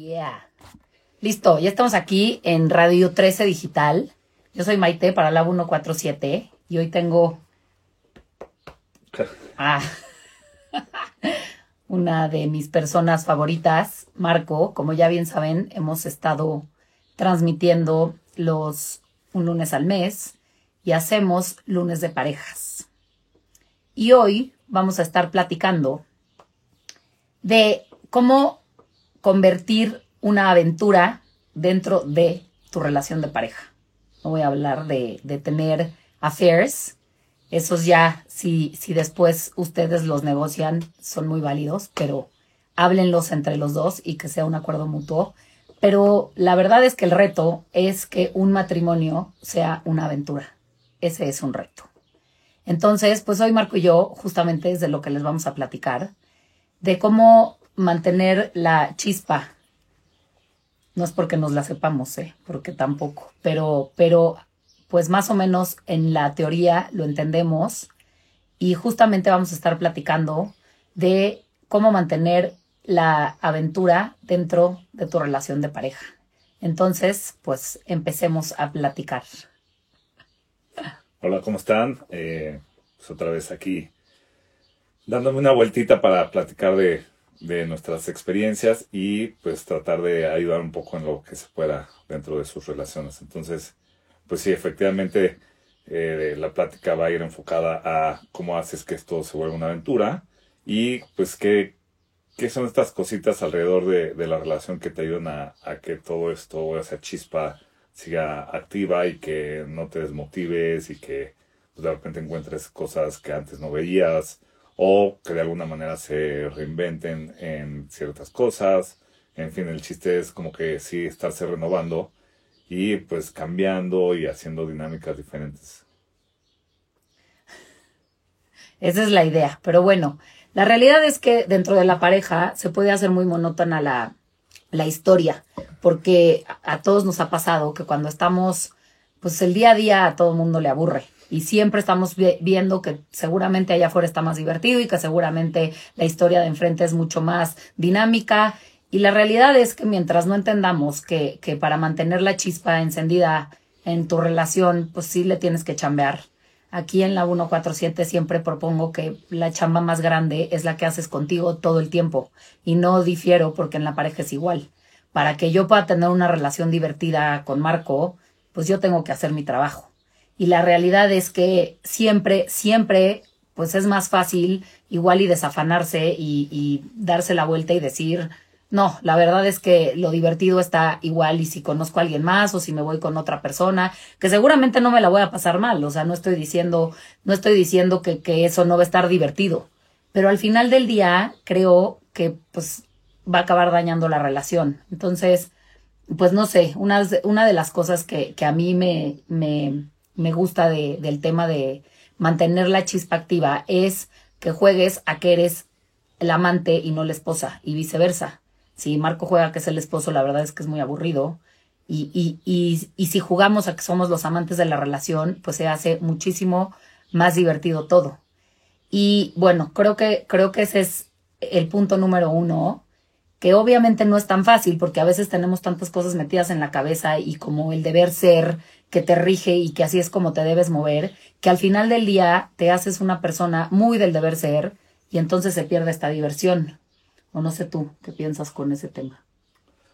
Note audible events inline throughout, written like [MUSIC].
Yeah. Listo, ya estamos aquí en Radio 13 Digital. Yo soy Maite para la 147 y hoy tengo [LAUGHS] a [LAUGHS] una de mis personas favoritas, Marco. Como ya bien saben, hemos estado transmitiendo los un lunes al mes y hacemos lunes de parejas. Y hoy vamos a estar platicando de cómo convertir una aventura dentro de tu relación de pareja. No voy a hablar de, de tener affairs. Esos ya, si, si después ustedes los negocian, son muy válidos, pero háblenlos entre los dos y que sea un acuerdo mutuo. Pero la verdad es que el reto es que un matrimonio sea una aventura. Ese es un reto. Entonces, pues hoy Marco y yo justamente es de lo que les vamos a platicar, de cómo mantener la chispa. No es porque nos la sepamos, ¿eh? porque tampoco, pero, pero pues más o menos en la teoría lo entendemos y justamente vamos a estar platicando de cómo mantener la aventura dentro de tu relación de pareja. Entonces, pues empecemos a platicar. Hola, ¿cómo están? Eh, pues otra vez aquí dándome una vueltita para platicar de, de nuestras experiencias y pues tratar de ayudar un poco en lo que se pueda dentro de sus relaciones. Entonces, pues sí, efectivamente eh, la plática va a ir enfocada a cómo haces que esto se vuelva una aventura y pues qué, qué son estas cositas alrededor de, de la relación que te ayudan a, que todo esto, esa chispa, siga activa y que no te desmotives y que pues, de repente encuentres cosas que antes no veías o que de alguna manera se reinventen en ciertas cosas. En fin, el chiste es como que sí estarse renovando y pues cambiando y haciendo dinámicas diferentes. Esa es la idea, pero bueno, la realidad es que dentro de la pareja se puede hacer muy monótona la, la historia, porque a todos nos ha pasado que cuando estamos, pues el día a día a todo el mundo le aburre y siempre estamos viendo que seguramente allá afuera está más divertido y que seguramente la historia de enfrente es mucho más dinámica. Y la realidad es que mientras no entendamos que, que para mantener la chispa encendida en tu relación, pues sí le tienes que chambear. Aquí en la 147 siempre propongo que la chamba más grande es la que haces contigo todo el tiempo y no difiero porque en la pareja es igual. Para que yo pueda tener una relación divertida con Marco, pues yo tengo que hacer mi trabajo y la realidad es que siempre, siempre, pues es más fácil igual y desafanarse y, darse la vuelta y decir, no, la verdad es que lo divertido está igual y si conozco a alguien más o si me voy con otra persona, que seguramente no me la voy a pasar mal, o sea, no estoy diciendo, no estoy diciendo que, que eso no va a estar divertido, pero al final del día creo que pues va a acabar dañando la relación. Entonces, pues no sé, una, una de las cosas que, que a mí me, me gusta de, del tema de mantener la chispa activa es que juegues a que eres el amante y no la esposa y viceversa. Si Marco juega que es el esposo, la verdad es que es muy aburrido. Y, y, y, y si jugamos a que somos los amantes de la relación, pues se hace muchísimo más divertido todo. Y bueno, creo que, creo que ese es el punto número uno, que obviamente no es tan fácil porque a veces tenemos tantas cosas metidas en la cabeza y como el deber ser que te rige y que así es como te debes mover, que al final del día te haces una persona muy del deber ser y entonces se pierde esta diversión. O no sé tú, ¿qué piensas con ese tema?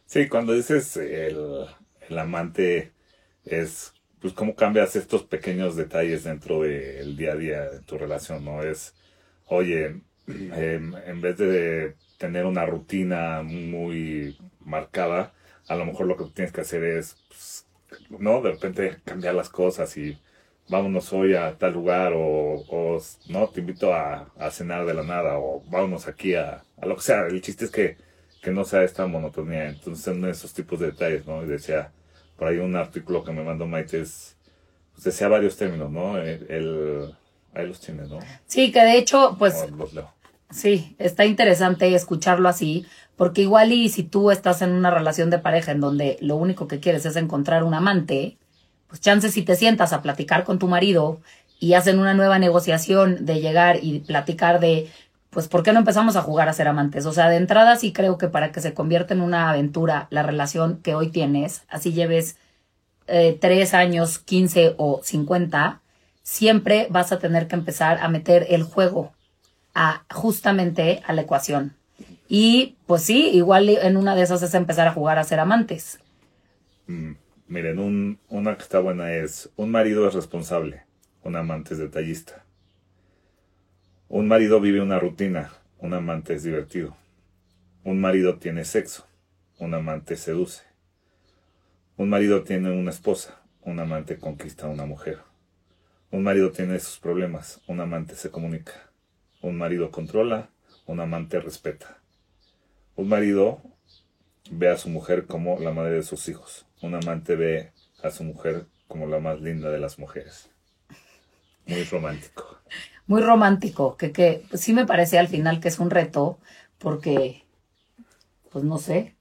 Sí, cuando dices el, el amante es, pues cómo cambias estos pequeños detalles dentro del día a día de tu relación, ¿no? Es, oye, eh, [CLEARS THROAT] en vez de tener una rutina muy marcada, a lo mejor lo que tienes que hacer es pues, ¿no? De repente cambiar las cosas y vámonos hoy a tal lugar o, o no, te invito a, a, cenar de la nada o vámonos aquí a, a, lo que sea. El chiste es que, que no sea esta monotonía. Entonces, son esos tipos de detalles, ¿no? Y decía, por ahí un artículo que me mandó Maite es, pues decía varios términos, ¿no? El, el ahí los tienes, ¿no? Sí, que de hecho, pues... los leo. Sí, está interesante escucharlo así, porque igual y si tú estás en una relación de pareja en donde lo único que quieres es encontrar un amante, pues chances si te sientas a platicar con tu marido y hacen una nueva negociación de llegar y platicar de pues ¿por qué no empezamos a jugar a ser amantes? O sea, de entrada sí creo que para que se convierta en una aventura la relación que hoy tienes, así lleves eh, tres años, 15 o 50, siempre vas a tener que empezar a meter el juego justamente a la ecuación. Y pues sí, igual en una de esas es empezar a jugar a ser amantes. Mm, miren, un, una que está buena es, un marido es responsable, un amante es detallista. Un marido vive una rutina, un amante es divertido. Un marido tiene sexo, un amante seduce. Un marido tiene una esposa, un amante conquista a una mujer. Un marido tiene sus problemas, un amante se comunica. Un marido controla, un amante respeta. Un marido ve a su mujer como la madre de sus hijos. Un amante ve a su mujer como la más linda de las mujeres. Muy romántico. Muy romántico, que, que sí me parece al final que es un reto, porque, pues no sé,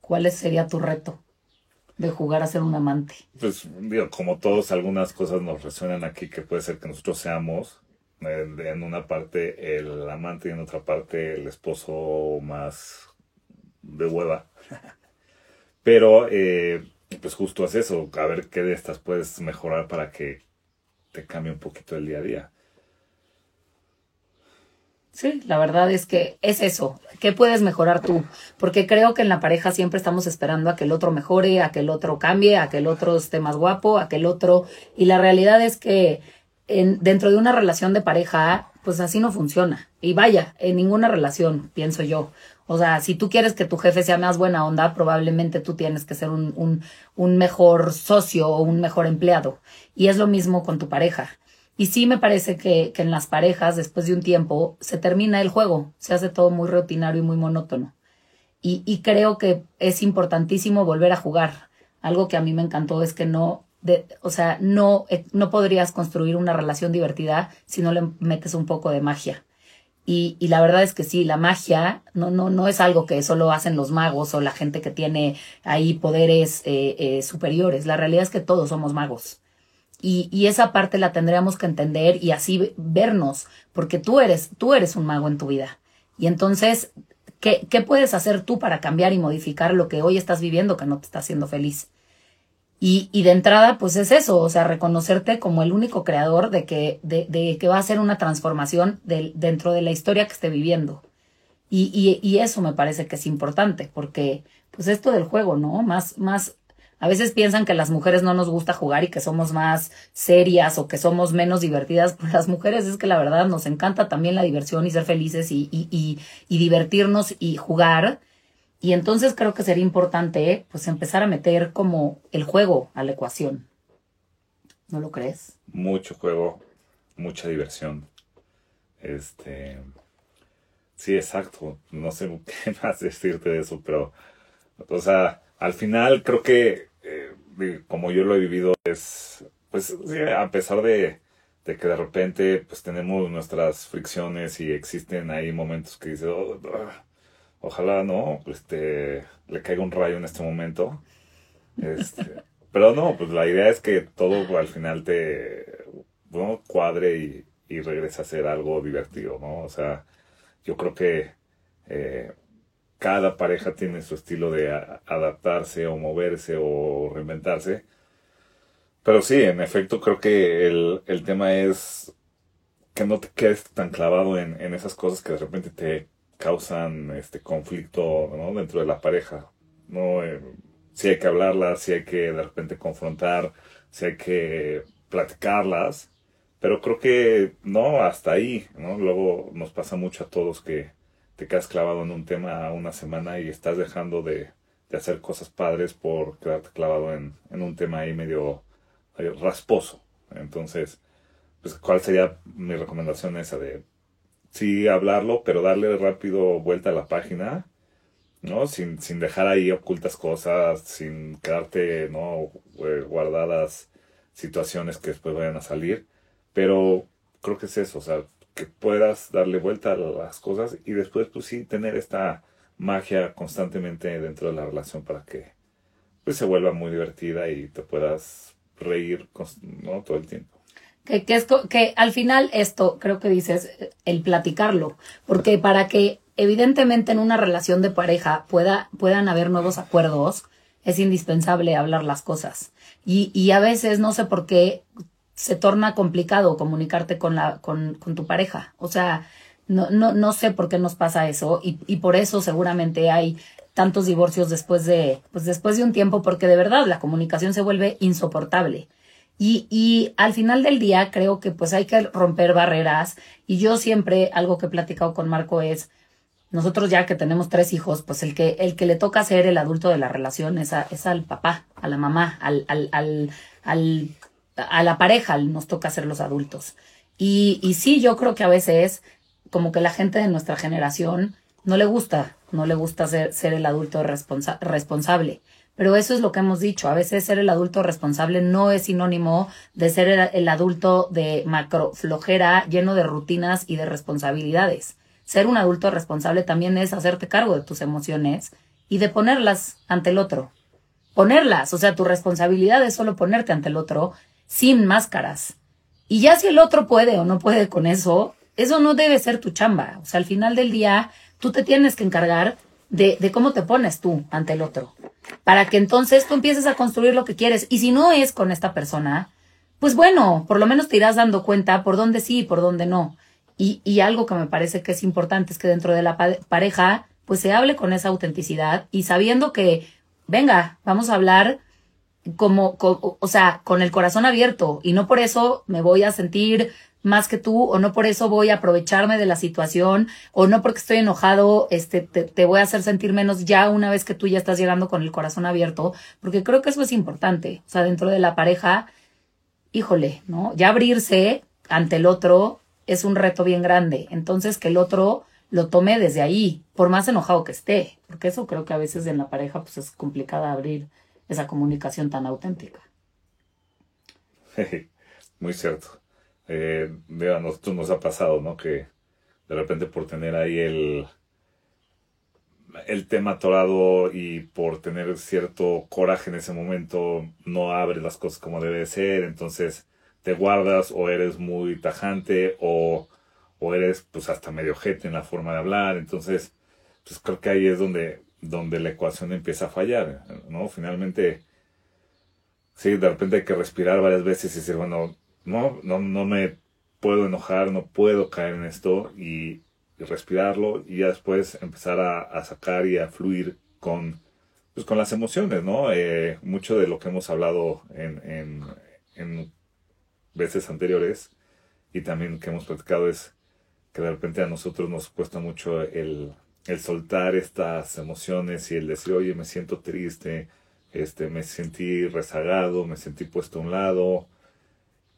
¿cuál sería tu reto de jugar a ser un amante? Pues, digo, como todos, algunas cosas nos resuenan aquí que puede ser que nosotros seamos en una parte el amante y en otra parte el esposo más de hueva. [LAUGHS] Pero, eh, pues justo es eso, a ver qué de estas puedes mejorar para que te cambie un poquito el día a día. Sí, la verdad es que es eso. ¿Qué puedes mejorar tú? Porque creo que en la pareja siempre estamos esperando a que el otro mejore, a que el otro cambie, a que el otro esté más guapo, a que el otro... Y la realidad es que dentro de una relación de pareja, pues así no funciona. Y vaya, en ninguna relación, pienso yo. O sea, si tú quieres que tu jefe sea más buena onda, probablemente tú tienes que ser un, un, un mejor socio o un mejor empleado. Y es lo mismo con tu pareja. Y sí me parece que, que en las parejas, después de un tiempo, se termina el juego, se hace todo muy rutinario y muy monótono. Y, y creo que es importantísimo volver a jugar. Algo que a mí me encantó es que no o sea, no, eh, no podrías construir una relación divertida si no le metes un poco de magia. Y, y, la verdad es que sí, la magia no, no, no es algo que solo hacen los magos o la gente que tiene ahí poderes eh, eh, superiores. La realidad es que todos somos magos. Y, y, esa parte la tendríamos que entender y así vernos, porque tú eres, tú eres un mago en tu vida. Y entonces, ¿qué, ¿qué puedes hacer tú para cambiar y modificar lo que hoy estás viviendo que no te está haciendo feliz? Y, y de entrada, pues es eso, o sea, reconocerte como el único creador de que, de, de que va a ser una transformación del, dentro de la historia que esté viviendo. Y, y, y, eso me parece que es importante, porque, pues esto del juego, ¿no? Más, más, a veces piensan que las mujeres no nos gusta jugar y que somos más serias o que somos menos divertidas, pero las mujeres es que la verdad nos encanta también la diversión y ser felices y, y divertirnos y jugar y entonces creo que sería importante pues empezar a meter como el juego a la ecuación. ¿No lo crees? Mucho juego, mucha diversión. Este sí, exacto. No sé [LAUGHS] qué más decirte de eso, pero o sea, al final creo que eh, como yo lo he vivido es pues a pesar de, de, que de repente pues tenemos nuestras fricciones y existen ahí momentos que dices oh, ah, Ojalá no, este, le caiga un rayo en este momento. Este, [LAUGHS] pero no, pues la idea es que todo al final te bueno, cuadre y, y regrese a ser algo divertido, ¿no? O sea, yo creo que eh, cada pareja tiene su estilo de adaptarse o moverse o reinventarse. Pero sí, en efecto, creo que el, el tema es que no te quedes tan clavado en, en esas cosas que de repente te causan este conflicto dentro de la pareja. ¿no? Eh, si hay que hablarlas, si hay que de repente confrontar, si hay que platicarlas, pero creo que no, hasta ahí, ¿no? Luego nos pasa mucho a todos que te quedas clavado en un tema una semana y estás dejando de, de hacer cosas padres por quedarte clavado en, en un tema ahí medio, medio rasposo. Entonces, pues, ¿cuál sería mi recomendación esa de sí hablarlo, pero darle rápido vuelta a la página, ¿no? Sin, sin dejar ahí ocultas cosas, sin quedarte, ¿no? Eh, guardadas situaciones que después vayan a salir. Pero creo que es eso, o sea, que puedas darle vuelta a las cosas y después, pues sí, tener esta magia constantemente dentro de la relación para que pues se vuelva muy divertida y te puedas reír ¿no? todo el tiempo Que, que, es, que al final esto, creo que dices, el platicarlo, porque para que evidentemente en una relación de pareja pueda, puedan haber nuevos acuerdos, es indispensable hablar las cosas. Y, y a veces, no sé por qué, se torna complicado comunicarte con, la, con, con tu pareja. O sea, no, no, no sé por qué nos pasa eso y, y por eso seguramente hay tantos divorcios después de, pues después de un tiempo, porque de verdad la comunicación se vuelve insoportable. Y, y al final del día creo que pues hay que romper barreras y yo siempre, algo que he platicado con Marco es, nosotros ya que tenemos tres hijos, pues el que, el que le toca ser el adulto de la relación es, es al papá, a la mamá, al, al, al, al, a la pareja nos toca ser los adultos. Y, y sí, yo creo que a veces como que la gente de nuestra generación no le gusta, no le gusta ser, ser el adulto responsa responsable. Pero eso es lo que hemos dicho. A veces ser el adulto responsable no es sinónimo de ser el, adulto de macro flojera, lleno de rutinas y de responsabilidades. Ser un adulto responsable también es hacerte cargo de tus emociones y de ponerlas ante el otro. Ponerlas, o sea, tu responsabilidad es solo ponerte ante el otro sin máscaras. Y ya si el otro puede o no puede con eso, eso no debe ser tu chamba. O sea, al final del día, tú te tienes que encargar de cómo te pones tú ante el otro para que entonces tú empieces a construir lo que quieres. Y si no es con esta persona, pues bueno, por lo menos te irás dando cuenta por dónde sí y por dónde no. Y, y algo que me parece que es importante es que dentro de la pareja, pues se hable con esa autenticidad y sabiendo que, venga, vamos a hablar como, o sea, con el corazón abierto y no por eso me voy a sentir más que tú o no por eso voy a aprovecharme de la situación o no porque estoy enojado este te, voy a hacer sentir menos ya una vez que tú ya estás llegando con el corazón abierto porque creo que eso es importante. O sea dentro de la pareja híjole no ya abrirse ante el otro es un reto bien grande. Entonces que el otro lo tome desde ahí por más enojado que esté porque eso creo que a veces en la pareja pues es complicada abrir esa comunicación tan auténtica. [LAUGHS] Muy cierto eh, a nosotros nos ha pasado, ¿no? Que de repente por tener ahí el, el tema atorado y por tener cierto coraje en ese momento, no abres las cosas como debe ser, entonces te guardas o eres muy tajante o, o eres pues hasta medio jete en la forma de hablar, entonces pues creo que ahí es donde, donde la ecuación empieza a fallar, ¿no? Finalmente, sí, de repente hay que respirar varias veces y decir, bueno, no, no, no me puedo enojar, no puedo caer en esto y, respirarlo y ya después empezar a, a, sacar y a fluir con, pues con las emociones, ¿no? Eh, mucho de lo que hemos hablado en, en, en veces anteriores y también que hemos platicado es que de repente a nosotros nos cuesta mucho el, el soltar estas emociones y el decir, oye, me siento triste, este, me sentí rezagado, me sentí puesto a un lado,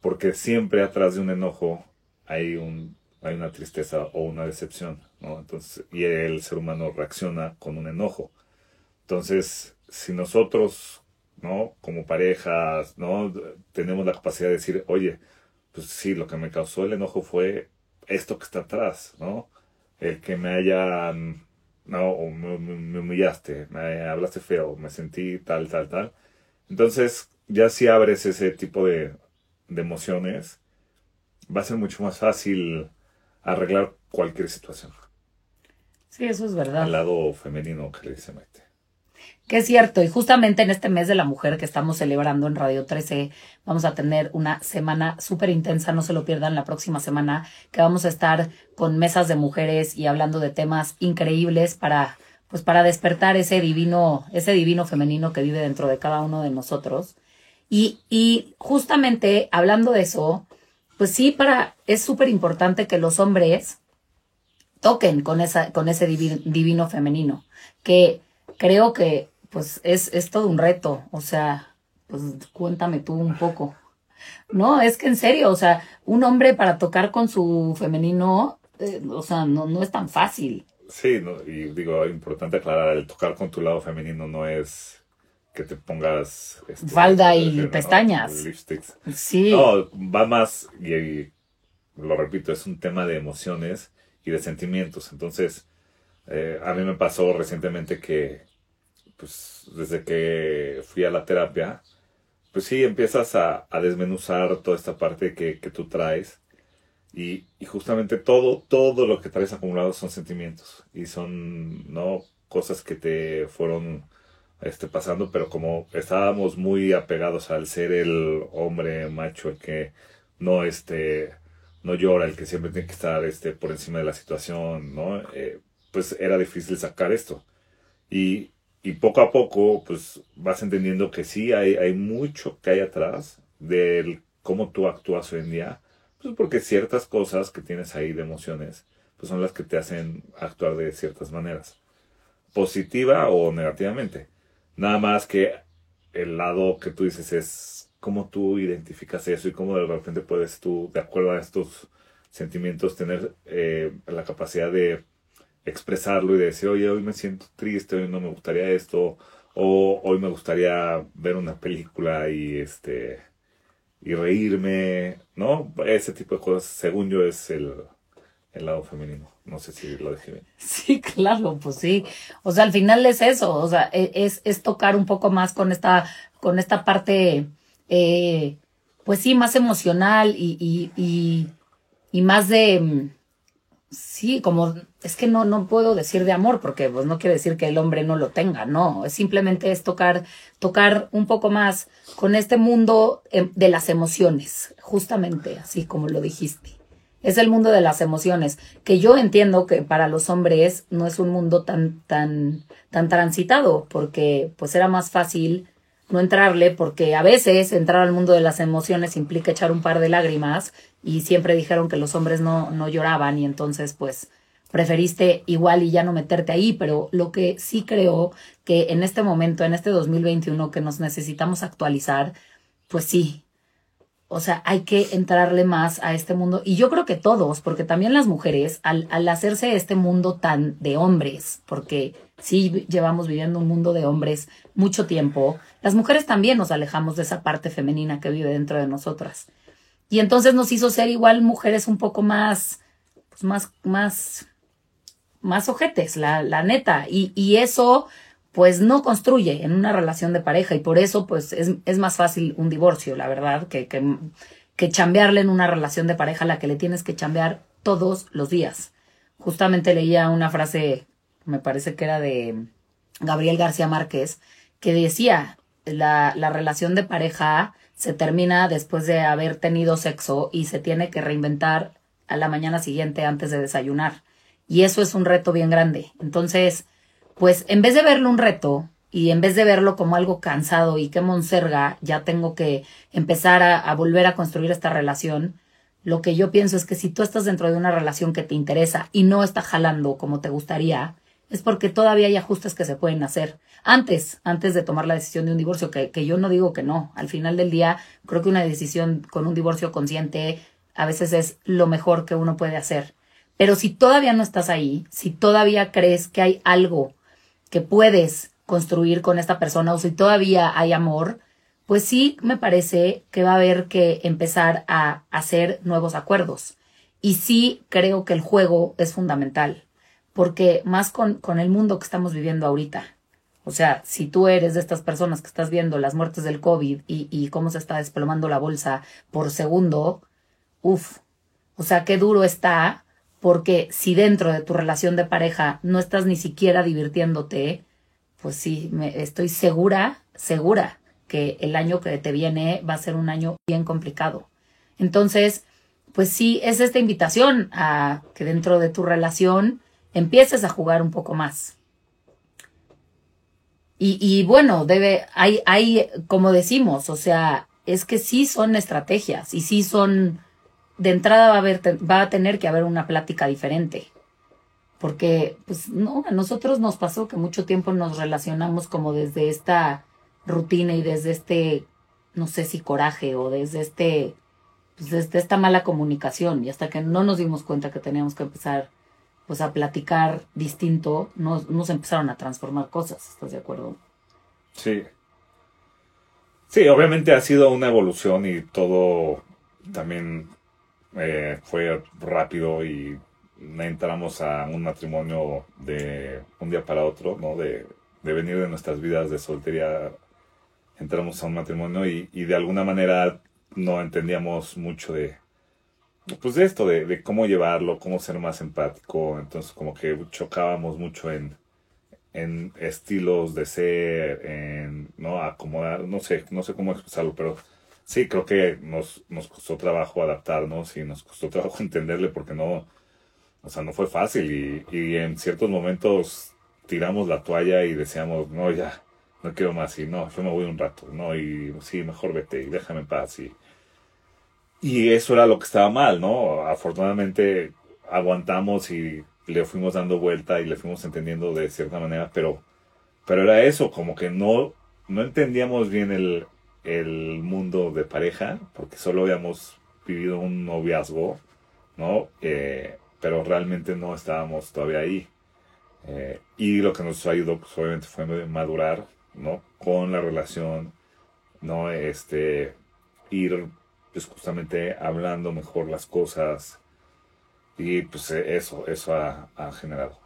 porque siempre atrás de un enojo hay un hay una tristeza o una decepción, ¿no? Entonces, y el ser humano reacciona con un enojo. Entonces, si nosotros, ¿no? Como parejas, ¿no? Tenemos la capacidad de decir, oye, pues sí, lo que me causó el enojo fue esto que está atrás, ¿no? El que me hayan, ¿no? O me, me humillaste, me hablaste feo, me sentí tal, tal, tal. Entonces, ya si abres ese tipo de, de emociones, va a ser mucho más fácil arreglar cualquier situación. Sí, eso es verdad. Al lado femenino que le dice Maite. Que es cierto, y justamente en este mes de la mujer que estamos celebrando en Radio 13, vamos a tener una semana súper intensa, no se lo pierdan la próxima semana, que vamos a estar con mesas de mujeres y hablando de temas increíbles para, pues para despertar ese divino, ese divino femenino que vive dentro de cada uno de nosotros. Y, y justamente hablando de eso, pues sí, para, es súper importante que los hombres toquen con, esa, con ese divino, femenino, que creo que pues es, es todo un reto, o sea, pues cuéntame tú un poco. No, es que en serio, o sea, un hombre para tocar con su femenino, eh, o sea, no, no es tan fácil. Sí, no, y digo, importante aclarar, el tocar con tu lado femenino no es que te pongas este, falda y pestañas. Lipsticks. Sí. No, va más, y, y, lo repito, es un tema de emociones y de sentimientos. Entonces, eh, a mí me pasó recientemente que, pues, desde que fui a la terapia, pues sí, empiezas a, desmenuzar toda esta parte que, tú traes. Y, justamente todo, todo lo que traes acumulado son sentimientos. Y son, ¿no? Cosas que te fueron este, pasando, pero como estábamos muy apegados al ser el hombre macho, el que no, este, no llora, el que siempre tiene que estar este, por encima de la situación, ¿no? Eh, pues era difícil sacar esto. Y, y poco a poco, pues vas entendiendo que sí, hay, hay mucho que hay atrás del cómo tú actúas hoy en día, pues porque ciertas cosas que tienes ahí de emociones, pues son las que te hacen actuar de ciertas maneras, positiva o negativamente. Nada más que el lado que tú dices es cómo tú identificas eso y cómo de repente puedes tú, de acuerdo a estos sentimientos, tener eh, la capacidad de expresarlo y decir, oye, hoy me siento triste, hoy no me gustaría esto, o hoy me gustaría ver una película y este y reírme, ¿no? Ese tipo de cosas, según yo, es el, el lado femenino. No sé si lo dejé bien. [LAUGHS] Sí, claro, pues sí. O sea, al final es eso, o sea, e, es, es tocar un poco más con esta, con esta parte, eh, pues sí, más emocional y, y, y, y más de mm, Sí, como es que no, no puedo decir de amor, porque pues no quiere decir que el hombre no lo tenga, no, es simplemente es tocar, tocar un poco más con este mundo em, de las emociones, justamente así como lo dijiste. Es el mundo de las emociones, que yo entiendo que para los hombres no es un mundo tan, tan, tan transitado, porque pues era más fácil no entrarle, porque a veces entrar al mundo de las emociones implica echar un par de lágrimas y siempre dijeron que los hombres no, no lloraban y entonces pues preferiste igual y ya no meterte ahí, pero lo que sí creo que en este momento, en este 2021 que nos necesitamos actualizar, pues sí, o sea, hay que entrarle más a este mundo. Y yo creo que todos, porque también las mujeres, al, al hacerse este mundo tan de hombres, porque sí llevamos viviendo un mundo de hombres mucho tiempo, las mujeres también nos alejamos de esa parte femenina que vive dentro de nosotras. Y entonces nos hizo ser igual mujeres un poco más, pues más, más, más ojetes, la, la neta. Y, y eso, pues no construye en una relación de pareja. Y por eso, pues es, más fácil un divorcio, la verdad, que, que, que chambearle en una relación de pareja a la que le tienes que chambear todos los días. Justamente leía una frase, me parece que era de Gabriel García Márquez, que decía, la, la relación de pareja se termina después de haber tenido sexo y se tiene que reinventar a la mañana siguiente antes de desayunar. Y eso es un reto bien grande. Entonces, pues en vez de verlo un reto y en vez de verlo como algo cansado y que monserga, ya tengo que empezar a, volver a construir esta relación, lo que yo pienso es que si tú estás dentro de una relación que te interesa y no está jalando como te gustaría, es porque todavía hay ajustes que se pueden hacer. Antes, antes de tomar la decisión de un divorcio, que, que yo no digo que no. Al final del día, creo que una decisión con un divorcio consciente a veces es lo mejor que uno puede hacer. Pero si todavía no estás ahí, si todavía crees que hay algo que puedes construir con esta persona o si todavía hay amor, pues sí me parece que va a haber que empezar a hacer nuevos acuerdos. Y sí creo que el juego es fundamental porque más con, con el mundo que estamos viviendo ahorita. O sea, si tú eres de estas personas que estás viendo las muertes del COVID y, y cómo se está desplomando la bolsa por segundo, uff, o sea, qué duro está, porque si dentro de tu relación de pareja no estás ni siquiera divirtiéndote, pues sí, me, estoy segura, segura que el año que te viene va a ser un año bien complicado. Entonces, pues sí, es esta invitación a que dentro de tu relación empieces a jugar un poco más. Y, y bueno, debe, hay, hay, como decimos, o sea, es que sí son estrategias y sí son, de entrada va a, haber, va a tener que haber una plática diferente. Porque, pues, no, a nosotros nos pasó que mucho tiempo nos relacionamos como desde esta rutina y desde este, no sé si coraje o desde este, pues desde esta mala comunicación y hasta que no nos dimos cuenta que teníamos que empezar pues a platicar distinto, nos, nos empezaron a transformar cosas, ¿estás de acuerdo? Sí. Sí, obviamente ha sido una evolución y todo también eh, fue rápido y entramos a un matrimonio de un día para otro, ¿no? De, de venir de nuestras vidas de soltería entramos a un matrimonio y, y de alguna manera no entendíamos mucho de, pues de esto, de, de, cómo llevarlo, cómo ser más empático. Entonces como que chocábamos mucho en, en estilos de ser, en no acomodar, no sé, no sé cómo expresarlo, pero sí, creo que nos, nos costó trabajo adaptarnos y nos costó trabajo [LAUGHS] entenderle porque no, o sea, no fue fácil y, y en ciertos momentos tiramos la toalla y decíamos, no, ya, no quiero más y no, yo me voy un rato, no, y sí, mejor vete y déjame en paz y, y eso era lo que estaba mal, ¿no? Afortunadamente aguantamos y le fuimos dando vuelta y le fuimos entendiendo de cierta manera, pero, pero era eso, como que no, no entendíamos bien el, el mundo de pareja, porque solo habíamos vivido un noviazgo, ¿no? Eh, pero realmente no estábamos todavía ahí. Eh, y lo que nos ayudó, pues obviamente fue madurar, ¿no? Con la relación, ¿no? Este, ir, pues justamente hablando mejor las cosas, y pues eh, eso, eso ha, ha generado.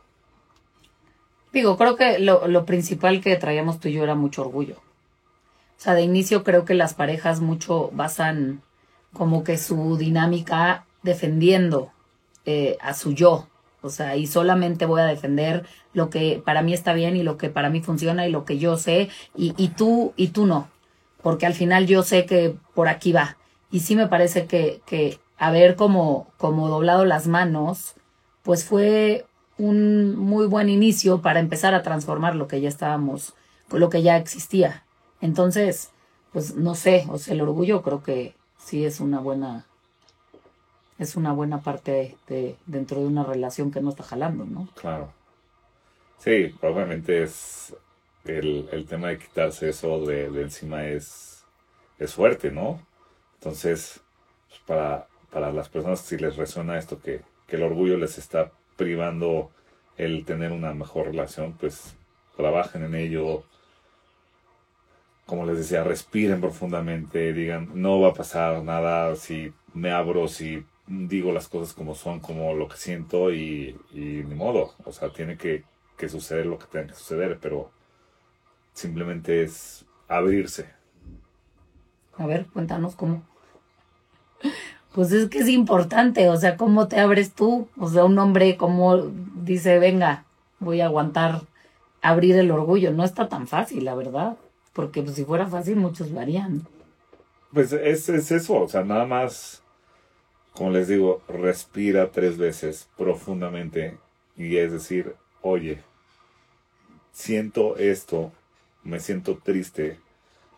Digo, creo que lo, lo, principal que traíamos tú y yo era mucho orgullo. Sea, de inicio creo que las parejas mucho basan como que su dinámica defendiendo eh, a su yo. O sea, y solamente voy a defender lo que para mí está bien y lo que para mí funciona y lo que yo sé y, y tú y tú no. Porque al final yo sé que por aquí va. Y sí me parece que, que haber como, como doblado las manos, pues fue un muy buen inicio para empezar a transformar lo que ya estábamos, lo que ya existía. Entonces, pues no sé, o sea, el orgullo creo que sí es una buena, es una buena parte de, dentro de una relación que no está jalando, ¿no? Claro. Sí, obviamente es el, el tema de quitarse eso de, de encima es, es fuerte, ¿no? Entonces, pues para, para las personas si les resuena esto que, que, el orgullo les está privando el tener una mejor relación, pues trabajen en ello. Como les decía, respiren profundamente, digan, no va a pasar nada si me abro, si digo las cosas como son, como lo que siento y, y ni modo. O sea, tiene que, que suceder lo que tenga que suceder, pero simplemente es abrirse. A ver, cuéntanos cómo pues es que es importante, o sea, ¿cómo te abres tú? O sea, un hombre como dice, venga, voy a aguantar, abrir el orgullo, no está tan fácil, la verdad, porque pues, si fuera fácil muchos lo harían. Pues es, es eso, o sea, nada más, como les digo, respira tres veces profundamente y es decir, oye, siento esto, me siento triste,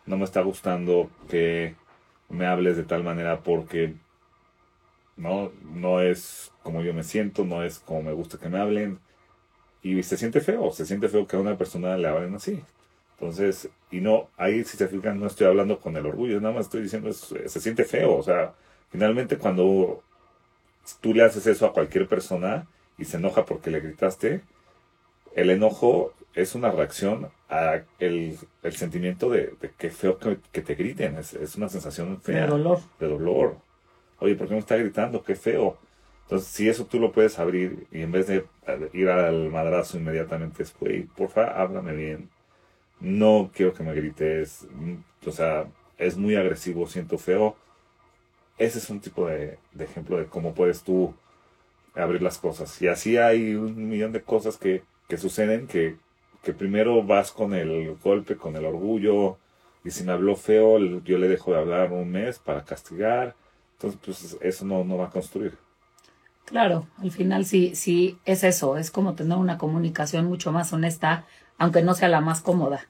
no me está gustando que me hables de tal manera porque no, no es como yo me siento, no es como me gusta que me hablen. Y se siente feo, se siente feo que a una persona le hablen así. Entonces, y no, ahí si se fijan, no estoy hablando con el orgullo, nada más estoy diciendo, se siente feo. O sea, finalmente cuando tú le haces eso a cualquier persona y se enoja porque le gritaste, el enojo es una reacción a el, el sentimiento de, de que feo que, que te griten, es, es, una sensación fea. De dolor. De dolor oye, ¿por qué me está gritando? Qué feo. Entonces, si eso tú lo puedes abrir y en vez de ir al madrazo inmediatamente es, güey, porfa, háblame bien. No quiero que me grites. O sea, es muy agresivo, siento feo. Ese es un tipo de, de ejemplo de cómo puedes tú abrir las cosas. Y así hay un millón de cosas que, que suceden que, que primero vas con el golpe, con el orgullo. Y si me habló feo, yo le dejo de hablar un mes para castigar entonces, pues eso no, no va a construir. Claro, al final sí, sí es eso, es como tener una comunicación mucho más honesta, aunque no sea la más cómoda.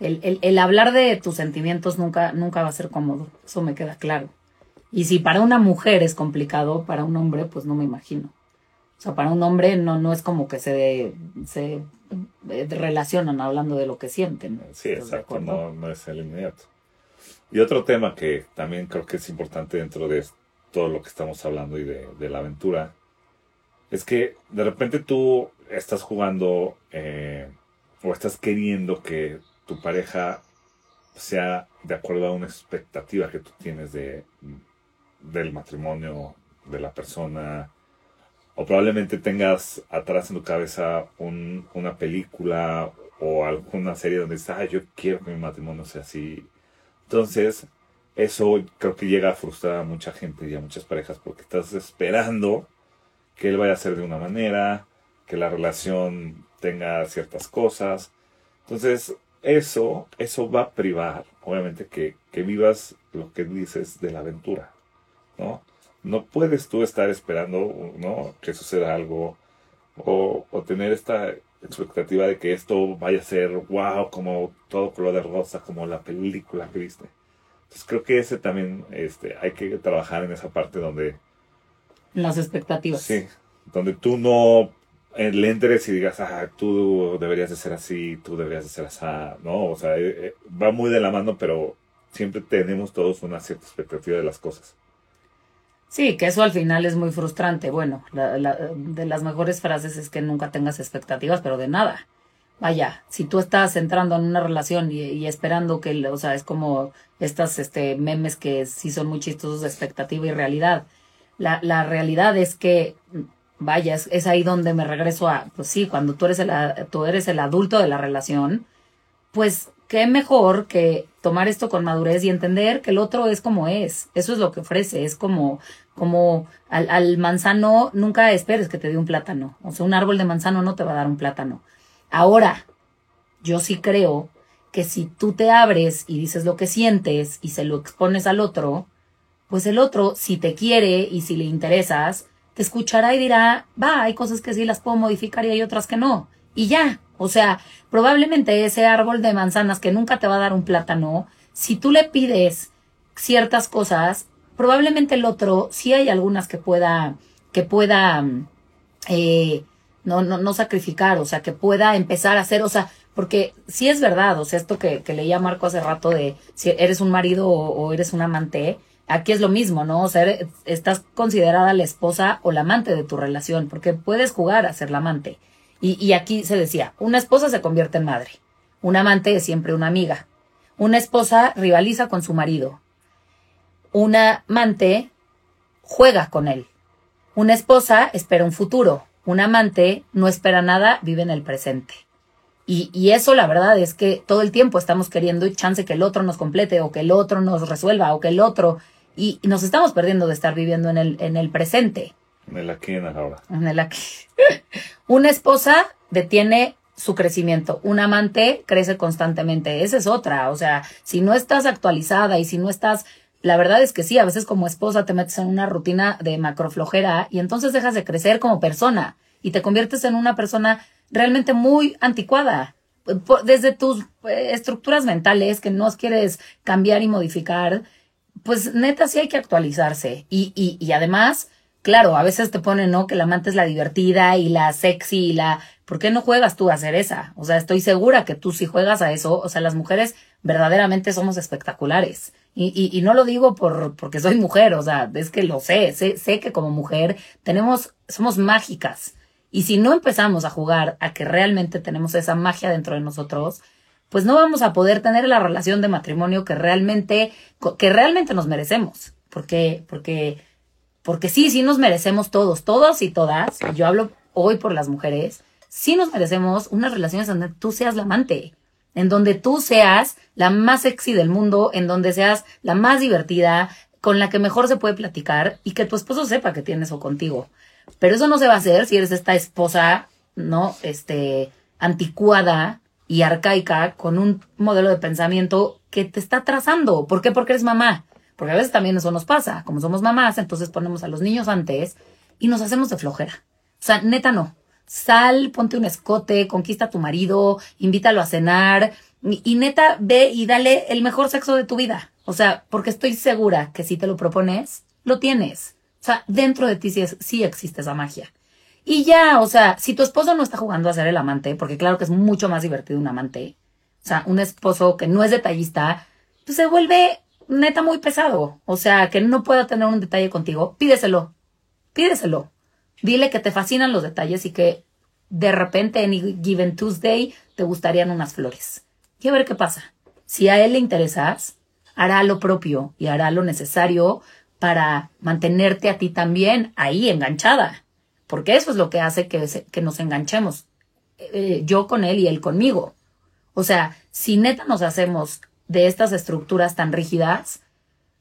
El, el, el hablar de tus sentimientos nunca, nunca va a ser cómodo, eso me queda claro. Y si para una mujer es complicado, para un hombre, pues no me imagino. O sea, para un hombre no, no es como que se, se eh, relacionan hablando de lo que sienten. Sí, exacto, no, no es el inmediato. Y otro tema que también creo que es importante dentro de todo lo que estamos hablando y de, de la aventura, es que de repente tú estás jugando eh, o estás queriendo que tu pareja sea de acuerdo a una expectativa que tú tienes de, del matrimonio, de la persona, o probablemente tengas atrás en tu cabeza un, una película o alguna serie donde dices, ah, yo quiero que mi matrimonio sea así, Entonces, eso creo que llega a frustrar a mucha gente y a muchas parejas porque estás esperando que él vaya a ser de una manera, que la relación tenga ciertas cosas. Entonces, eso, eso va a privar, obviamente, que, que vivas lo que dices de la aventura, ¿no? No puedes tú estar esperando, ¿no? Que suceda algo o, o tener esta expectativa de que esto vaya a ser wow, como todo color de rosa, como la película que viste. Entonces creo que ese también, este, hay que trabajar en esa parte donde... Las expectativas. Sí, donde tú no le entres y digas, ah, tú deberías de ser así, tú deberías de ser así, ¿no? O sea, eh, eh, va muy de la mano, pero siempre tenemos todos una cierta expectativa de las cosas. Sí, que eso al final es muy frustrante. Bueno, de las mejores frases es que nunca tengas expectativas, pero de nada. Vaya, si tú estás entrando en una relación y, esperando que, o sea, es como estas este, memes que sí son muy chistosos de expectativa y realidad. La, la realidad es que, vaya, es, ahí donde me regreso a, pues sí, cuando tú eres, el, tú eres el adulto de la relación, pues qué mejor que tomar esto con madurez y entender que el otro es como es. Eso es lo que ofrece. Es como, como al, al, manzano, nunca esperes que te dé un plátano. O sea, un árbol de manzano no te va a dar un plátano. Ahora, yo sí creo que si tú te abres y dices lo que sientes y se lo expones al otro, pues el otro, si te quiere y si le interesas, te escuchará y dirá, va, hay cosas que sí las puedo modificar y hay otras que no. Y ya, o sea, probablemente ese árbol de manzanas que nunca te va a dar un plátano, si tú le pides ciertas cosas, probablemente el otro sí hay algunas que pueda, que pueda, eh, no, no, no sacrificar, o sea, que pueda empezar a hacer, o sea, porque sí es verdad, o sea, esto que, que leía Marco hace rato de si eres un marido o eres un amante, aquí es lo mismo, ¿no? O sea, estás considerada la esposa o la amante de tu relación, porque puedes jugar a ser la amante. Y, aquí se decía, una esposa se convierte en madre, un amante es siempre una amiga, una esposa rivaliza con su marido, una amante juega con él, una esposa espera un futuro, un amante no espera nada, vive en el presente. Y, y, eso la verdad es que todo el tiempo estamos queriendo chance que el otro nos complete o que el otro nos resuelva o que el otro... Y, nos estamos perdiendo de estar viviendo en el, en el presente. En el aquí en el ahora. En el aquí. [LAUGHS] Una esposa detiene su crecimiento. Un amante crece constantemente. Esa es otra. O sea, si no estás actualizada y si no estás, la verdad es que sí, a veces como esposa te metes en una rutina de macroflojera y entonces dejas de crecer como persona y te conviertes en una persona realmente muy anticuada. Desde tus eh, estructuras mentales que no quieres cambiar y modificar, pues neta sí hay que actualizarse. Y, y, y además, Claro, a veces te ponen, ¿no? Que la amante es la divertida y la sexy y la... ¿Por qué no juegas tú a hacer esa? O sea, estoy segura que tú si juegas a eso, o sea, las mujeres verdaderamente somos espectaculares. Y, y, y no lo digo por, porque soy mujer, o sea, es que lo sé, sé, sé que como mujer tenemos, somos mágicas. Y si no empezamos a jugar a que realmente tenemos esa magia dentro de nosotros, pues no vamos a poder tener la relación de matrimonio que realmente, que realmente nos merecemos. Porque, porque porque sí, sí nos merecemos todos, todos y todas, yo hablo hoy por las mujeres, sí nos merecemos unas relaciones donde tú seas la amante, en donde tú seas la más sexy del mundo, en donde seas la más divertida, con la que mejor se puede platicar y que tu esposo sepa que tienes o contigo. Pero eso no se va a hacer si eres esta esposa, ¿no? Este, anticuada y arcaica con un modelo de pensamiento que te está trazando. ¿Por qué? Porque eres mamá. Porque a veces también eso nos pasa. Como somos mamás, entonces ponemos a los niños antes y nos hacemos de flojera. O sea, neta no. Sal, ponte un escote, conquista a tu marido, invítalo a cenar y, neta ve y dale el mejor sexo de tu vida. O sea, porque estoy segura que si te lo propones, lo tienes. O sea, dentro de ti sí, sí existe esa magia. Y ya, o sea, si tu esposo no está jugando a ser el amante, porque claro que es mucho más divertido un amante, o sea, un esposo que no es detallista, pues se vuelve neta muy pesado. O sea, que no pueda tener un detalle contigo, pídeselo. Pídeselo. Dile que te fascinan los detalles y que de repente en Given Tuesday te gustarían unas flores. Y a ver qué pasa. Si a él le interesas, hará lo propio y hará lo necesario para mantenerte a ti también ahí enganchada. Porque eso es lo que hace que, nos enganchemos. Eh, yo con él y él conmigo. O sea, si neta nos hacemos de estas estructuras tan rígidas,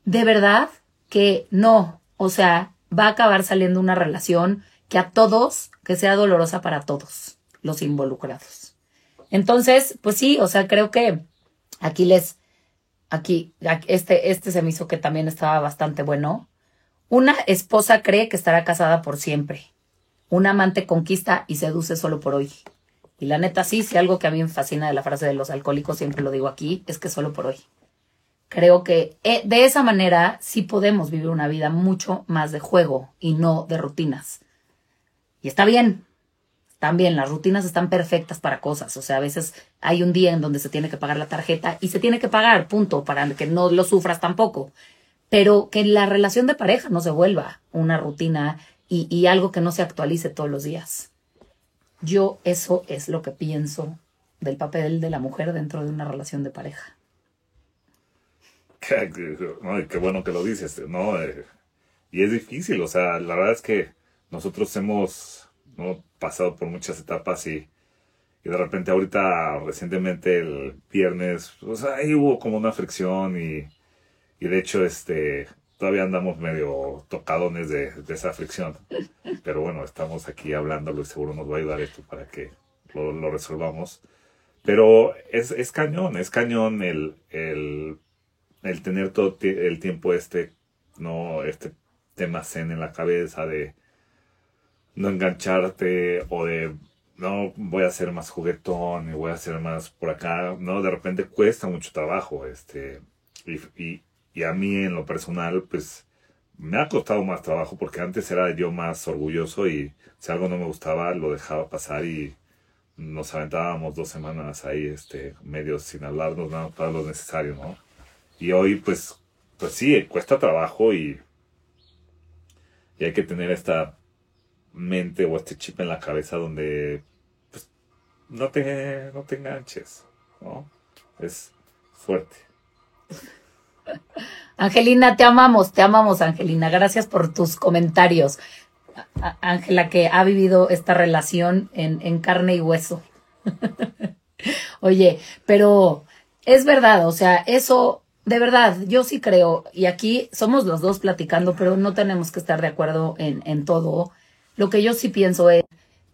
de verdad que no, o sea, va a acabar saliendo una relación que a todos, que sea dolorosa para todos los involucrados. Entonces, pues sí, o sea, creo que aquí les, aquí, este, este se me hizo que también estaba bastante bueno. Una esposa cree que estará casada por siempre. Un amante conquista y seduce solo por hoy. Y la neta, sí, si algo que a mí me fascina de la frase de los alcohólicos, siempre lo digo aquí, es que solo por hoy. Creo que eh, de esa manera sí podemos vivir una vida mucho más de juego y no de rutinas. Y está bien, también las rutinas están perfectas para cosas. O sea, a veces hay un día en donde se tiene que pagar la tarjeta y se tiene que pagar, punto, para que no lo sufras tampoco. Pero que la relación de pareja no se vuelva una rutina y, y algo que no se actualice todos los días. Yo eso es lo que pienso del papel de la mujer dentro de una relación de pareja. [LAUGHS] Qué, bueno que lo dices, ¿no? Eh, y es difícil, o sea, la verdad es que nosotros hemos pasado por muchas etapas y, y, de repente ahorita, recientemente el viernes, pues ahí hubo como una fricción y, y de hecho, este, todavía andamos medio tocadones de, esa fricción. Pero bueno, estamos aquí hablándolo y seguro nos va a ayudar esto para que lo, resolvamos. Pero es, es, cañón, es cañón el, el, el tener todo el tiempo este, no, este tema zen en la cabeza de no engancharte o de no voy a ser más juguetón y voy a ser más por acá, no, de repente cuesta mucho trabajo, este, y a mí en lo personal, pues me ha costado más trabajo porque antes era yo más orgulloso y si algo no me gustaba lo dejaba pasar y nos aventábamos dos semanas ahí, este, medio sin hablarnos, nada para lo necesario, ¿no? Y hoy, pues, pues sí, cuesta trabajo y, y hay que tener esta mente o este chip en la cabeza donde, pues, no te, no te enganches, ¿no? Es fuerte. Angelina, te amamos, te amamos, Angelina. Gracias por tus comentarios. Ángela, que ha vivido esta relación en, en carne y hueso. [LAUGHS] Oye, pero es verdad, o sea, eso, de verdad, yo sí creo, y aquí somos los dos platicando, pero no tenemos que estar de acuerdo en, en todo. Lo que yo sí pienso es,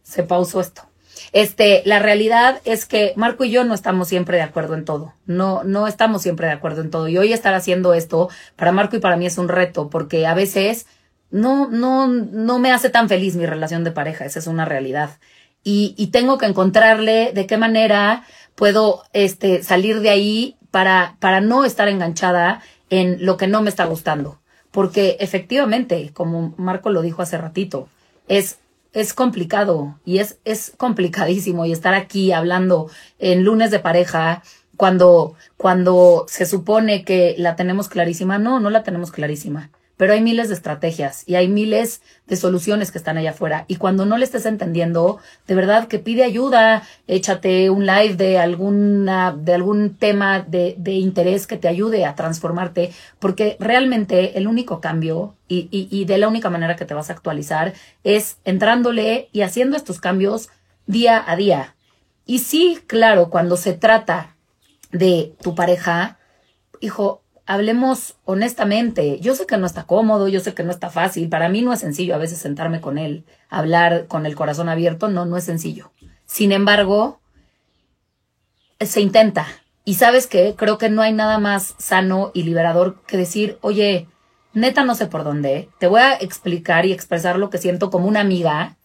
se pausó esto. Este, la realidad es que Marco y yo no estamos siempre de acuerdo en todo. No, no estamos siempre de acuerdo en todo. Y hoy estar haciendo esto para Marco y para mí es un reto, porque a veces no, no, no me hace tan feliz mi relación de pareja. Esa es una realidad. Y, y tengo que encontrarle de qué manera puedo este, salir de ahí para, para no estar enganchada en lo que no me está gustando. Porque efectivamente, como Marco lo dijo hace ratito, es es complicado y es, es complicadísimo y estar aquí hablando en lunes de pareja cuando, cuando se supone que la tenemos clarísima. No, no la tenemos clarísima pero hay miles de estrategias y hay miles de soluciones que están allá afuera. Y cuando no le estés entendiendo, de verdad que pide ayuda, échate un live de alguna, de algún tema de, interés que te ayude a transformarte, porque realmente el único cambio y, y de la única manera que te vas a actualizar es entrándole y haciendo estos cambios día a día. Y sí, claro, cuando se trata de tu pareja, hijo, hablemos honestamente. Yo sé que no está cómodo, yo sé que no está fácil. Para mí no es sencillo a veces sentarme con él, hablar con el corazón abierto, no, no es sencillo. Sin embargo, se intenta. Y sabes qué, creo que no hay nada más sano y liberador que decir, oye, neta no sé por dónde, te voy a explicar y expresar lo que siento como una amiga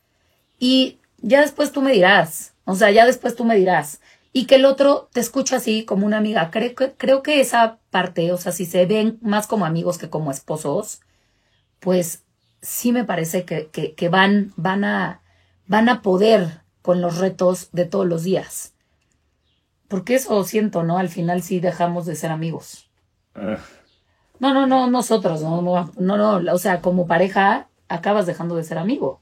y ya después tú me dirás, o sea, ya después tú me dirás y que el otro te escucha así como una amiga. Creo que, creo que esa parte, o sea, si se ven más como amigos que como esposos, pues sí me parece que, que, van, van, a, van a poder con los retos de todos los días. Porque eso siento, ¿no? Al final sí dejamos de ser amigos. Ah. No, no, no, nosotros, no, no, no, no, o sea, como pareja acabas dejando de ser amigo.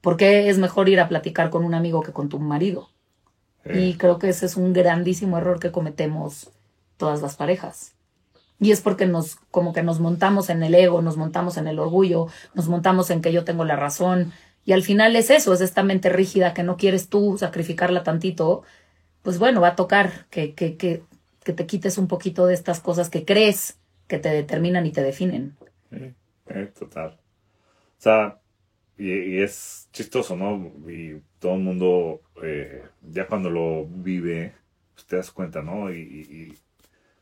Porque es mejor ir a platicar con un amigo que con tu marido. Y creo que ese es un grandísimo error que cometemos todas las parejas. Y es porque nos, como que nos montamos en el ego, nos montamos en el orgullo, nos montamos en que yo tengo la razón. Y al final es eso, es esta mente rígida que no quieres tú sacrificarla tantito. Pues bueno, va a tocar que, que, que, que te quites un poquito de estas cosas que crees que te determinan y te definen. Eh, total. O sea, y, es chistoso, ¿no? Y todo el mundo, eh, ya cuando lo vive, pues te das cuenta, ¿no? Y,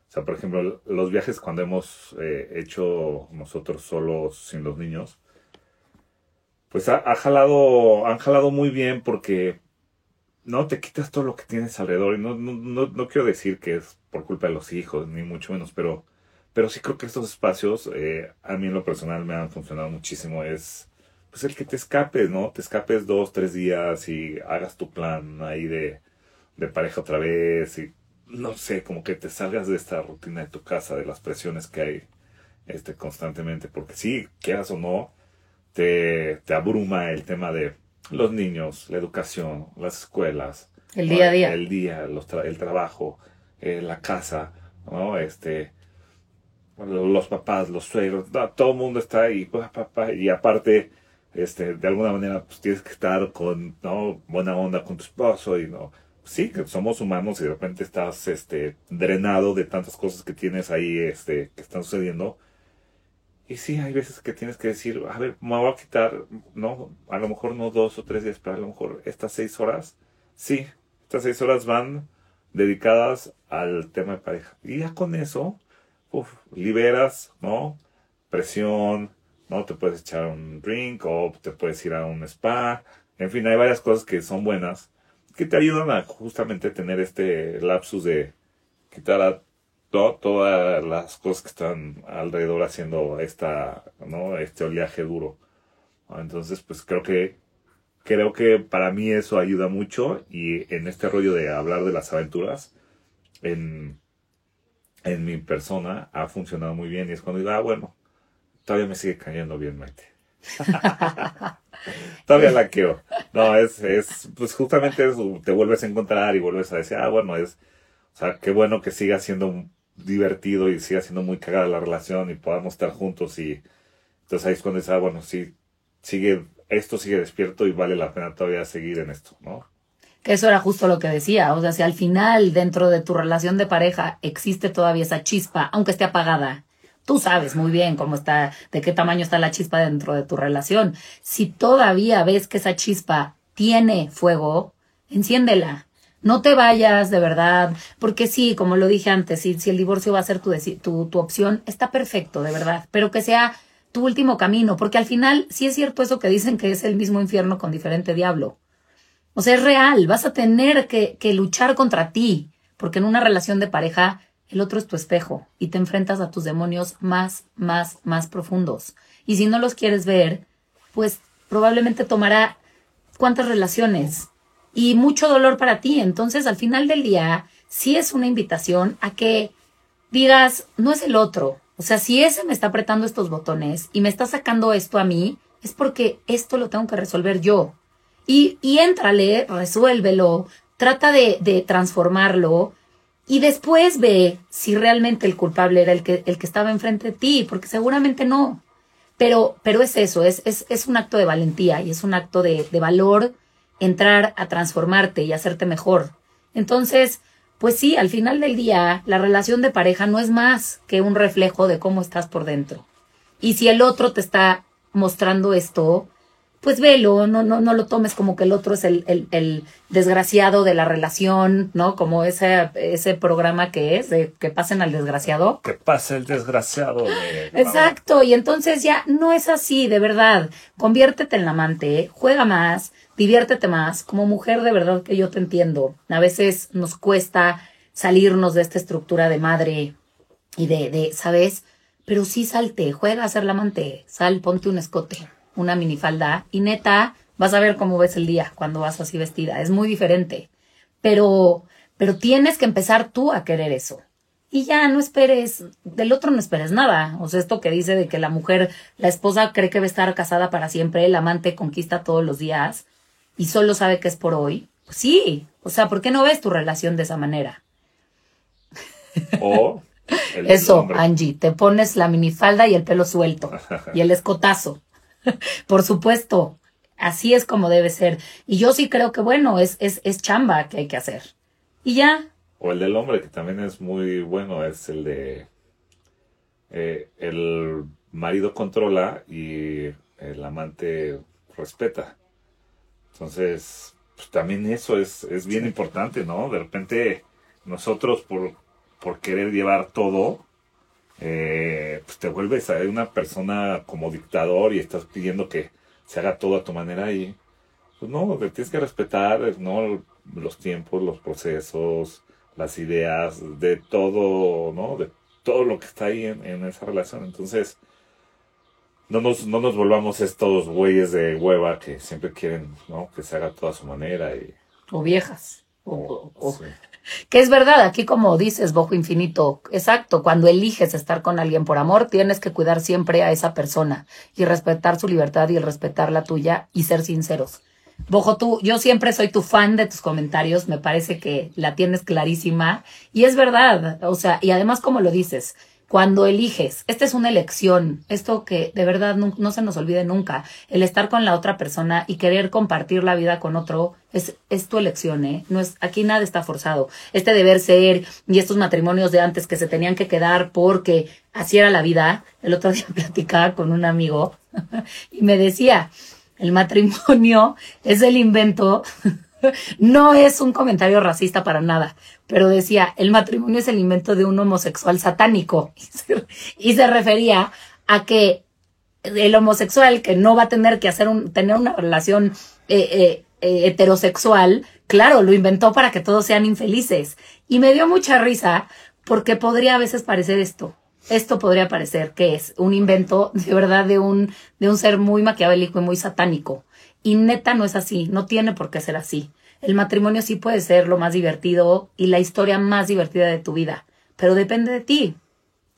o sea, por ejemplo, los viajes cuando hemos eh, hecho nosotros solos sin los niños, pues ha, jalado, han jalado muy bien porque no te quitas todo lo que tienes alrededor. Y no, no, no, quiero decir que es por culpa de los hijos, ni mucho menos, pero, pero sí creo que estos espacios, eh, a mí en lo personal me han funcionado muchísimo. Es pues el que te escapes, ¿no? Te escapes dos, tres días y hagas tu plan ahí de, de pareja otra vez y no sé, como que te salgas de esta rutina de tu casa, de las presiones que hay este, constantemente, porque sí, quieras o no, te, te abruma el tema de los niños, la educación, las escuelas. El día a día. El día, el trabajo, eh, la casa, ¿no? Este, los papás, los suegros, todo el mundo está ahí, pues, y aparte, este, de alguna manera, pues tienes que estar con, ¿no? Buena onda con tu esposo y, ¿no? Sí, que somos humanos y de repente estás, este, drenado de tantas cosas que tienes ahí, este, que están sucediendo y sí, hay veces que tienes que decir, a ver, me voy a quitar, no, a lo mejor no dos o tres días, pero a lo mejor estas seis horas, sí, estas seis horas van dedicadas al tema de pareja. Y ya con eso, uf, liberas, ¿no? Presión, ¿no? Te puedes echar un drink o te puedes ir a un spa. En fin, hay varias cosas que son buenas que te ayudan a justamente tener este lapsus de quitar a todas las cosas que están alrededor haciendo esta, ¿no? este oleaje duro. Entonces, pues creo que creo que para mí eso ayuda mucho y en este rollo de hablar de las aventuras en, en mi persona ha funcionado muy bien y es cuando digo, ah, bueno, todavía me sigue cayendo bien Maite. [LAUGHS] todavía la quiero. No, es, es, pues justamente eso, te vuelves a encontrar y vuelves a decir, ah, bueno, es, o sea, qué bueno que siga siendo divertido y siga siendo muy cagada la relación y podamos estar juntos y entonces ahí es cuando dice, ah, bueno, sí, sigue, esto sigue despierto y vale la pena todavía seguir en esto, ¿no? Que eso era justo lo que decía, o sea, si al final dentro de tu relación de pareja existe todavía esa chispa, aunque esté apagada, tú sabes muy bien cómo está, de qué tamaño está la chispa dentro de tu relación. Si todavía ves que esa chispa tiene fuego, enciéndela no te vayas, de verdad, porque sí, como lo dije antes, si, el divorcio va a ser tu, opción, está perfecto, de verdad, pero que sea tu último camino, porque al final sí es cierto eso que dicen que es el mismo infierno con diferente diablo. O sea, es real, vas a tener que luchar contra ti, porque en una relación de pareja el otro es tu espejo y te enfrentas a tus demonios más, más, más profundos. Y si no los quieres ver, pues probablemente tomará cuántas relaciones, y mucho dolor para ti. Entonces, al final del día, sí es una invitación a que digas, no es el otro. O sea, si ese me está apretando estos botones y me está sacando esto a mí, es porque esto lo tengo que resolver yo. Y, y éntrale, resuélvelo, trata de, de transformarlo y después ve si realmente el culpable era el que, el que estaba enfrente de ti, porque seguramente no. Pero, pero es eso, es, es, es un acto de valentía y es un acto de, de valor entrar a transformarte y hacerte mejor. Entonces, pues sí, al final del día, la relación de pareja no es más que un reflejo de cómo estás por dentro. Y si el otro te está mostrando esto, pues velo, no, no, no lo tomes como que el otro es el, el, el desgraciado de la relación, ¿no? Como ese, ese programa que es, de que pasen al desgraciado. Que pase el desgraciado. Exacto, y entonces ya no es así, de verdad. Conviértete en la amante, juega más, diviértete más. Como mujer, de verdad que yo te entiendo. A veces nos cuesta salirnos de esta estructura de madre y de, de ¿sabes? Pero sí salte, juega a ser la amante, sal, ponte un escote, una minifalda y neta, vas a ver cómo ves el día cuando vas así vestida. Es muy diferente. Pero, pero tienes que empezar tú a querer eso. Y ya no esperes, del otro no esperes nada. O sea, esto que dice de que la mujer, la esposa cree que va a estar casada para siempre, el amante conquista todos los días y solo sabe que es por hoy, pues sí, o sea, ¿por qué no ves tu relación de esa manera? O [LAUGHS] eso, Angie, te pones la minifalda y el pelo suelto [LAUGHS] y el escotazo. [LAUGHS] por supuesto, así es como debe ser. Y yo sí creo que bueno, es, es, es chamba que hay que hacer. Y ya, O el del hombre, que también es muy bueno, es el de eh, el marido controla y el amante respeta. Entonces, pues también eso es, es bien importante, ¿no? De repente nosotros por, por querer llevar todo, eh, pues te vuelves a una persona como dictador y estás pidiendo que se haga todo a tu manera y pues no, tienes que respetar, ¿no? Los tiempos, los procesos, las ideas, de todo, ¿no? De todo lo que está ahí en, esa relación. Entonces, no nos, no nos volvamos estos güeyes de hueva que siempre quieren, ¿no? Que se haga todo a su manera y... O viejas. O, Que es verdad, aquí como dices, Bojo Infinito, exacto, cuando eliges estar con alguien por amor, tienes que cuidar siempre a esa persona y respetar su libertad y respetar la tuya y ser sinceros. Bojo, tú, yo siempre soy tu fan de tus comentarios, me parece que la tienes clarísima y es verdad, o sea, y además como lo dices, cuando eliges, esta es una elección, esto que de verdad no, se nos olvide nunca, el estar con la otra persona y querer compartir la vida con otro es, es tu elección, ¿eh? No es, aquí nada está forzado. Este deber ser y estos matrimonios de antes que se tenían que quedar porque así era la vida. El otro día [LAUGHS] platicaba con un amigo [LAUGHS] y me decía, el matrimonio es el invento, no es un comentario racista para nada, pero decía, el matrimonio es el invento de un homosexual satánico [LAUGHS] y se, refería a que el homosexual que no va a tener que hacer un, tener una relación eh, eh, eh, heterosexual, claro, lo inventó para que todos sean infelices. Y me dio mucha risa porque podría a veces parecer esto esto podría parecer que es un invento de verdad de un, de un ser muy maquiavélico y muy satánico. Y neta no es así, no tiene por qué ser así. El matrimonio sí puede ser lo más divertido y la historia más divertida de tu vida, pero depende de ti.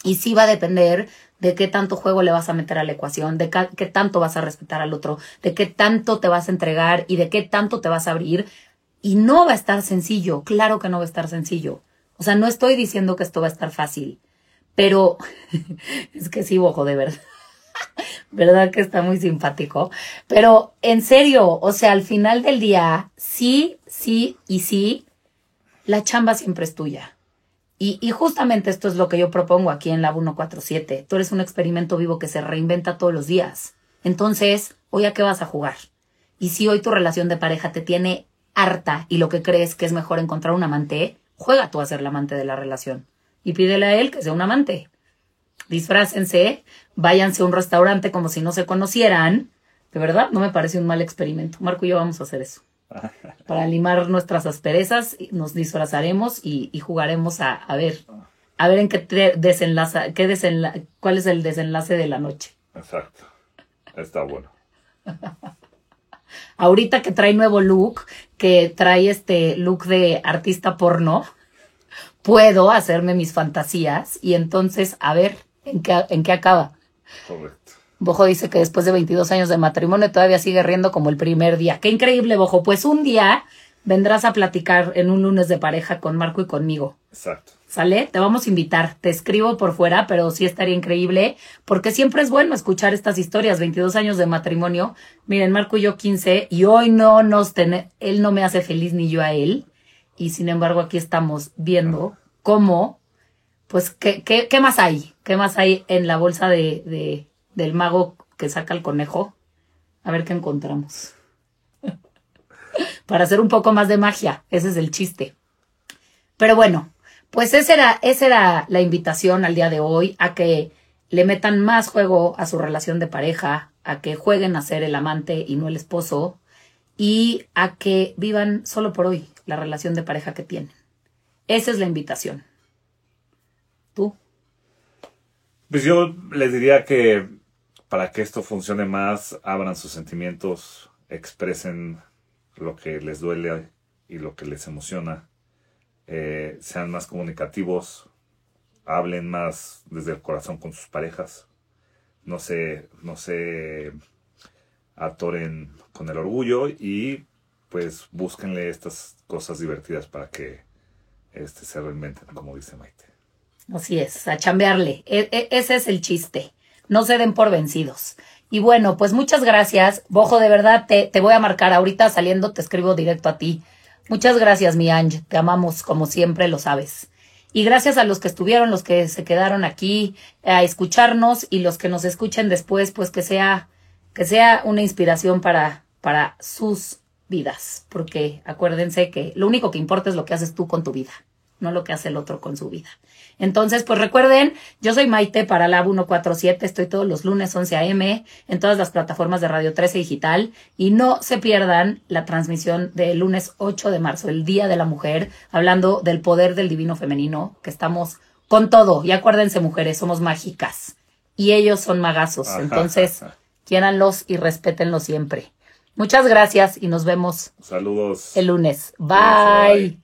Y sí va a depender de qué tanto juego le vas a meter a la ecuación, de qué tanto vas a respetar al otro, de qué tanto te vas a entregar y de qué tanto te vas a abrir. Y no va a estar sencillo, claro que no va a estar sencillo. O sea, no estoy diciendo que esto va a estar fácil. Pero [LAUGHS] es que sí, ojo, de verdad. [LAUGHS] ¿Verdad que está muy simpático? Pero en serio, o sea, al final del día, sí, sí y sí, la chamba siempre es tuya. Y, y, justamente esto es lo que yo propongo aquí en la 147. Tú eres un experimento vivo que se reinventa todos los días. Entonces, ¿hoy a qué vas a jugar? Y si hoy tu relación de pareja te tiene harta y lo que crees que es mejor encontrar un amante, juega tú a ser la amante de la relación y pídele a él que sea un amante. Disfrácense, váyanse a un restaurante como si no se conocieran. De verdad, no me parece un mal experimento. Marco y yo vamos a hacer eso. [LAUGHS] Para limar nuestras asperezas, nos disfrazaremos y, jugaremos a, a, ver, a ver en qué desenlaza, qué desenla, cuál es el desenlace de la noche. Exacto. Está bueno. [LAUGHS] Ahorita que trae nuevo look, que trae este look de artista porno, puedo hacerme mis fantasías y entonces a ver en qué, en qué acaba. Correcto. Bojo dice que después de 22 años de matrimonio todavía sigue riendo como el primer día. Qué increíble, Bojo. Pues un día vendrás a platicar en un lunes de pareja con Marco y conmigo. Exacto. ¿Sale? Te vamos a invitar. Te escribo por fuera, pero sí estaría increíble, porque siempre es bueno escuchar estas historias. 22 años de matrimonio. Miren, Marco y yo 15, y hoy no nos tenemos, él no me hace feliz ni yo a él y sin embargo aquí estamos viendo cómo, pues, ¿qué, qué, qué más hay? ¿Qué más hay en la bolsa de, de, del mago que saca el conejo? A ver qué encontramos. [LAUGHS] Para hacer un poco más de magia, ese es el chiste. Pero bueno, pues esa era, esa era la invitación al día de hoy, a que le metan más juego a su relación de pareja, a que jueguen a ser el amante y no el esposo, y a que vivan solo por hoy, la relación de pareja que tienen. Esa es la invitación. Pues yo les diría que para que esto funcione más, abran sus sentimientos, expresen lo que les duele y lo que les emociona, eh, sean más comunicativos, hablen más desde el corazón con sus parejas, no se, no se atoren con el orgullo y pues búsquenle estas cosas divertidas para que este, se reinventen, como dice Maite. Así es, a chambearle. E, e, ese es el chiste. No se den por vencidos. Y bueno, pues muchas gracias. Bojo, de verdad, te, te voy a marcar ahorita saliendo, te escribo directo a ti Muchas gracias, mi Ange. Te amamos como siempre, lo sabes. Y gracias a los que estuvieron, los que se quedaron aquí a escucharnos y los que nos escuchen después, pues que sea, que sea una inspiración para, para sus vidas. Porque acuérdense que lo único que importa es lo que haces tú con tu vida, no lo que hace el otro con su vida. Entonces, pues recuerden, yo soy Maite para Lab 147, estoy todos los lunes 11 a.m. en todas las plataformas de Radio 13 Digital y no se pierdan la transmisión del lunes 8 de marzo, el Día de la Mujer, hablando del poder del divino femenino, que estamos con todo. Y acuérdense, mujeres, somos mágicas y ellos son magazos. Entonces, quiéranlos y respétenlos siempre. Muchas gracias y nos vemos Saludos. el lunes. Bye.